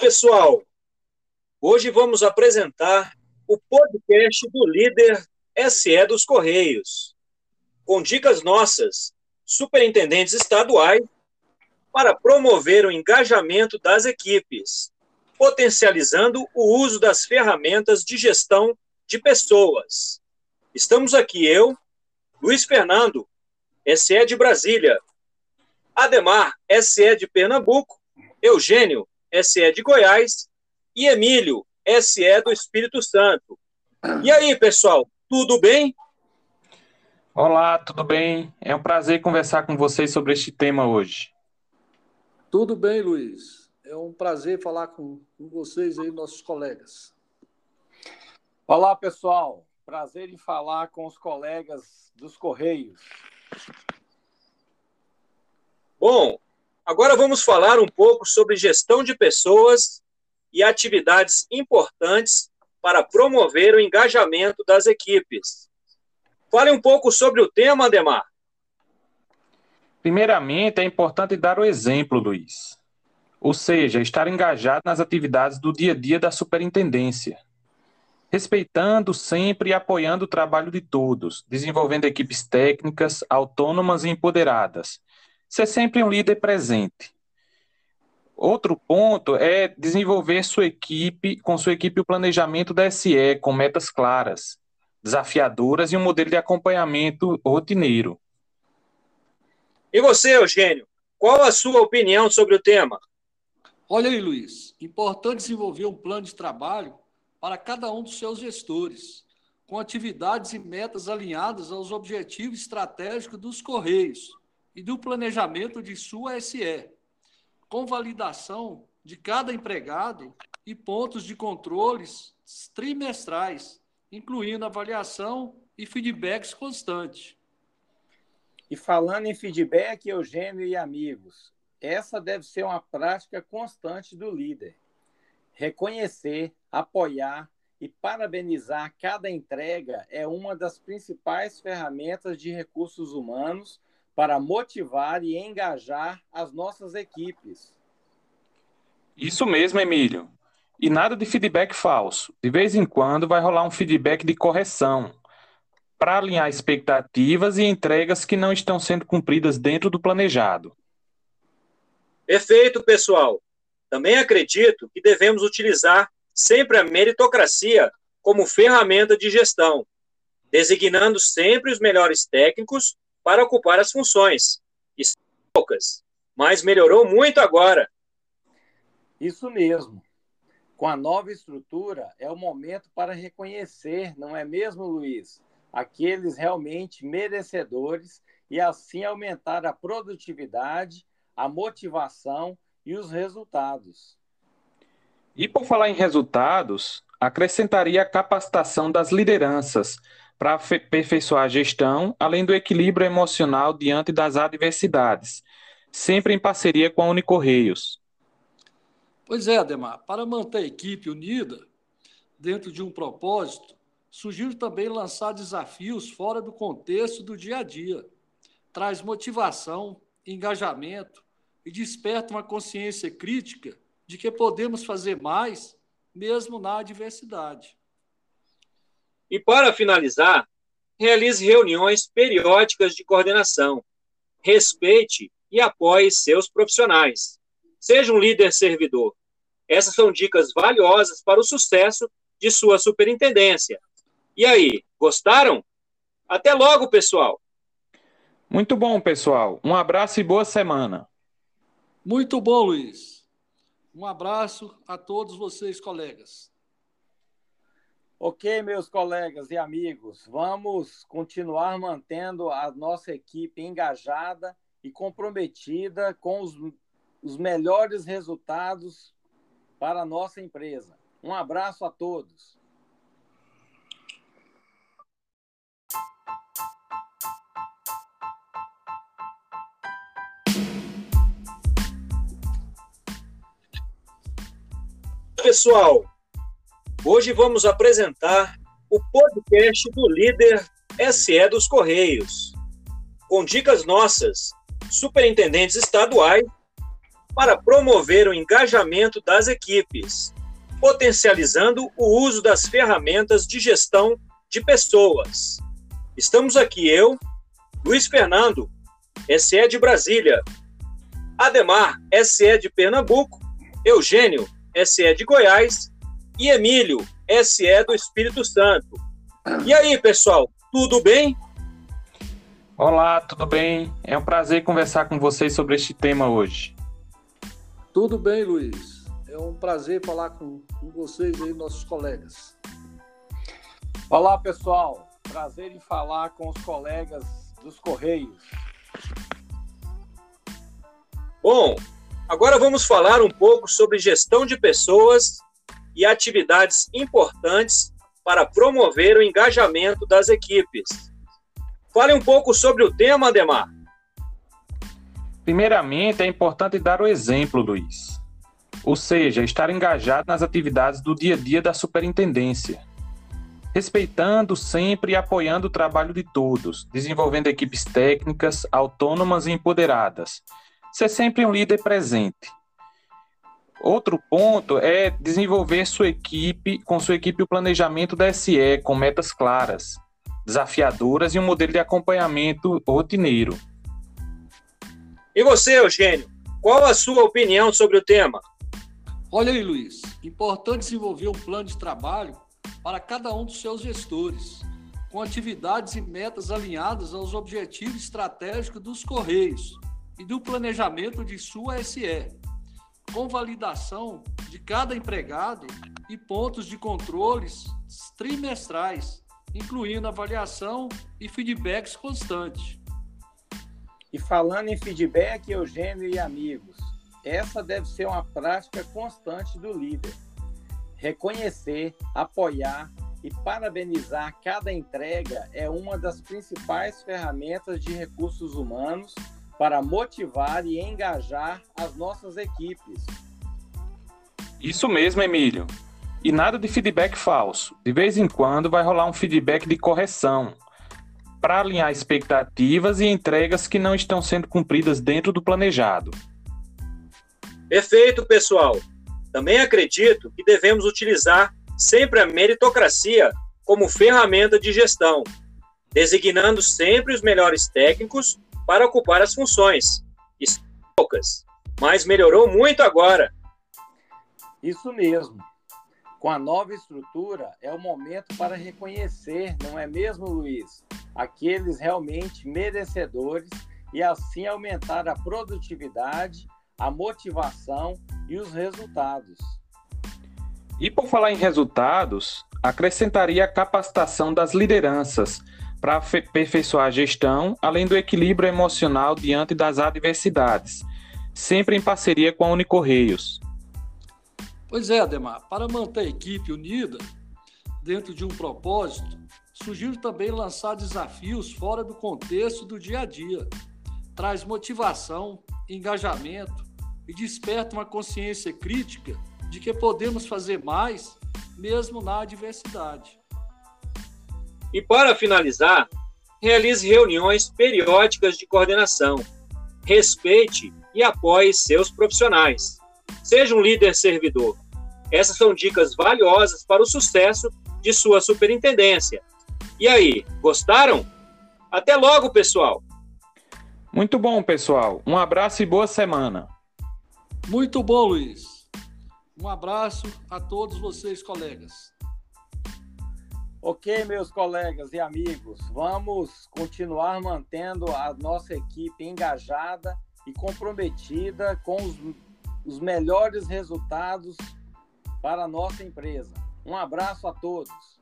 Pessoal, hoje vamos apresentar o podcast do líder SE dos Correios, com dicas nossas, superintendentes estaduais, para promover o engajamento das equipes, potencializando o uso das ferramentas de gestão de pessoas. Estamos aqui eu, Luiz Fernando, SE de Brasília, Ademar, SE de Pernambuco, Eugênio, SE de Goiás e Emílio, SE do Espírito Santo. E aí, pessoal, tudo bem? Olá, tudo bem? É um prazer conversar com vocês sobre este tema hoje. Tudo bem, Luiz. É um prazer falar com, com vocês aí, nossos colegas. Olá, pessoal. Prazer em falar com os colegas dos Correios. Bom, agora vamos falar um pouco sobre gestão de pessoas e atividades importantes para promover o engajamento das equipes. Fale um pouco sobre o tema, Ademar. Primeiramente, é importante dar o exemplo, Luiz. Ou seja, estar engajado nas atividades do dia a dia da superintendência respeitando sempre e apoiando o trabalho de todos, desenvolvendo equipes técnicas, autônomas e empoderadas. Ser sempre um líder presente. Outro ponto é desenvolver sua equipe, com sua equipe o planejamento da SE, com metas claras, desafiadoras e um modelo de acompanhamento rotineiro. E você, Eugênio, qual a sua opinião sobre o tema? Olha aí, Luiz, importante desenvolver um plano de trabalho para cada um dos seus gestores, com atividades e metas alinhadas aos objetivos estratégicos dos Correios e do planejamento de sua SE, com validação de cada empregado e pontos de controles trimestrais, incluindo avaliação e feedbacks constantes. E falando em feedback, Eugênio e amigos, essa deve ser uma prática constante do líder Reconhecer, apoiar e parabenizar cada entrega é uma das principais ferramentas de recursos humanos para motivar e engajar as nossas equipes. Isso mesmo, Emílio. E nada de feedback falso. De vez em quando vai rolar um feedback de correção para alinhar expectativas e entregas que não estão sendo cumpridas dentro do planejado. Perfeito, pessoal. Também acredito que devemos utilizar sempre a meritocracia como ferramenta de gestão, designando sempre os melhores técnicos para ocupar as funções. E são poucas, mas melhorou muito agora. Isso mesmo. Com a nova estrutura, é o momento para reconhecer, não é mesmo, Luiz? Aqueles realmente merecedores e assim aumentar a produtividade, a motivação e os resultados. E por falar em resultados, acrescentaria a capacitação das lideranças para aperfeiçoar a gestão, além do equilíbrio emocional diante das adversidades, sempre em parceria com a Unicorreios. Pois é, Ademar, para manter a equipe unida dentro de um propósito, sugiro também lançar desafios fora do contexto do dia a dia. Traz motivação, engajamento e desperta uma consciência crítica de que podemos fazer mais, mesmo na adversidade. E para finalizar, realize reuniões periódicas de coordenação. Respeite e apoie seus profissionais. Seja um líder servidor. Essas são dicas valiosas para o sucesso de sua superintendência. E aí, gostaram? Até logo, pessoal! Muito bom, pessoal. Um abraço e boa semana. Muito bom, Luiz. Um abraço a todos vocês, colegas. Ok, meus colegas e amigos, vamos continuar mantendo a nossa equipe engajada e comprometida com os, os melhores resultados para a nossa empresa. Um abraço a todos. pessoal! Hoje vamos apresentar o podcast do líder SE dos Correios, com dicas nossas, superintendentes estaduais, para promover o engajamento das equipes, potencializando o uso das ferramentas de gestão de pessoas. Estamos aqui eu, Luiz Fernando, SE de Brasília, Ademar, SE de Pernambuco, Eugênio, SE de Goiás e Emílio, SE do Espírito Santo. E aí, pessoal, tudo bem? Olá, tudo bem? É um prazer conversar com vocês sobre este tema hoje. Tudo bem, Luiz. É um prazer falar com, com vocês aí, nossos colegas. Olá, pessoal. Prazer em falar com os colegas dos Correios. Bom, agora vamos falar um pouco sobre gestão de pessoas e atividades importantes para promover o engajamento das equipes. Fale um pouco sobre o tema, Ademar. Primeiramente, é importante dar o exemplo, Luiz. Ou seja, estar engajado nas atividades do dia a dia da superintendência. Respeitando sempre e apoiando o trabalho de todos, desenvolvendo equipes técnicas, autônomas e empoderadas. Ser sempre um líder presente. Outro ponto é desenvolver sua equipe, com sua equipe o planejamento da SE com metas claras, desafiadoras e um modelo de acompanhamento rotineiro. E você, Eugênio, qual a sua opinião sobre o tema? Olha aí, Luiz, importante desenvolver um plano de trabalho para cada um dos seus gestores, com atividades e metas alinhadas aos objetivos estratégicos dos Correios e do planejamento de sua SE, com validação de cada empregado e pontos de controles trimestrais, incluindo avaliação e feedbacks constantes. E falando em feedback, Eugênio e amigos, essa deve ser uma prática constante do líder. Reconhecer, apoiar e parabenizar cada entrega é uma das principais ferramentas de recursos humanos para motivar e engajar as nossas equipes. Isso mesmo, Emílio. E nada de feedback falso. De vez em quando vai rolar um feedback de correção para alinhar expectativas e entregas que não estão sendo cumpridas dentro do planejado. Perfeito, pessoal. Também acredito que devemos utilizar sempre a meritocracia como ferramenta de gestão, designando sempre os melhores técnicos para ocupar as funções. Isso poucas, mas melhorou muito agora. Isso mesmo. Com a nova estrutura, é o momento para reconhecer, não é mesmo, Luiz? Aqueles realmente merecedores e assim aumentar a produtividade, a motivação e os resultados. E por falar em resultados, acrescentaria a capacitação das lideranças para aperfeiçoar a gestão, além do equilíbrio emocional diante das adversidades, sempre em parceria com a Unicorreios. Pois é, Ademar, para manter a equipe unida dentro de um propósito, sugiro também lançar desafios fora do contexto do dia a dia. Traz motivação, engajamento e desperta uma consciência crítica de que podemos fazer mais, mesmo na adversidade. E para finalizar, realize reuniões periódicas de coordenação. Respeite e apoie seus profissionais. Seja um líder servidor. Essas são dicas valiosas para o sucesso de sua superintendência. E aí, gostaram? Até logo, pessoal! Muito bom, pessoal. Um abraço e boa semana. Muito bom, Luiz. Um abraço a todos vocês, colegas. Ok, meus colegas e amigos, vamos continuar mantendo a nossa equipe engajada e comprometida com os, os melhores resultados para a nossa empresa. Um abraço a todos.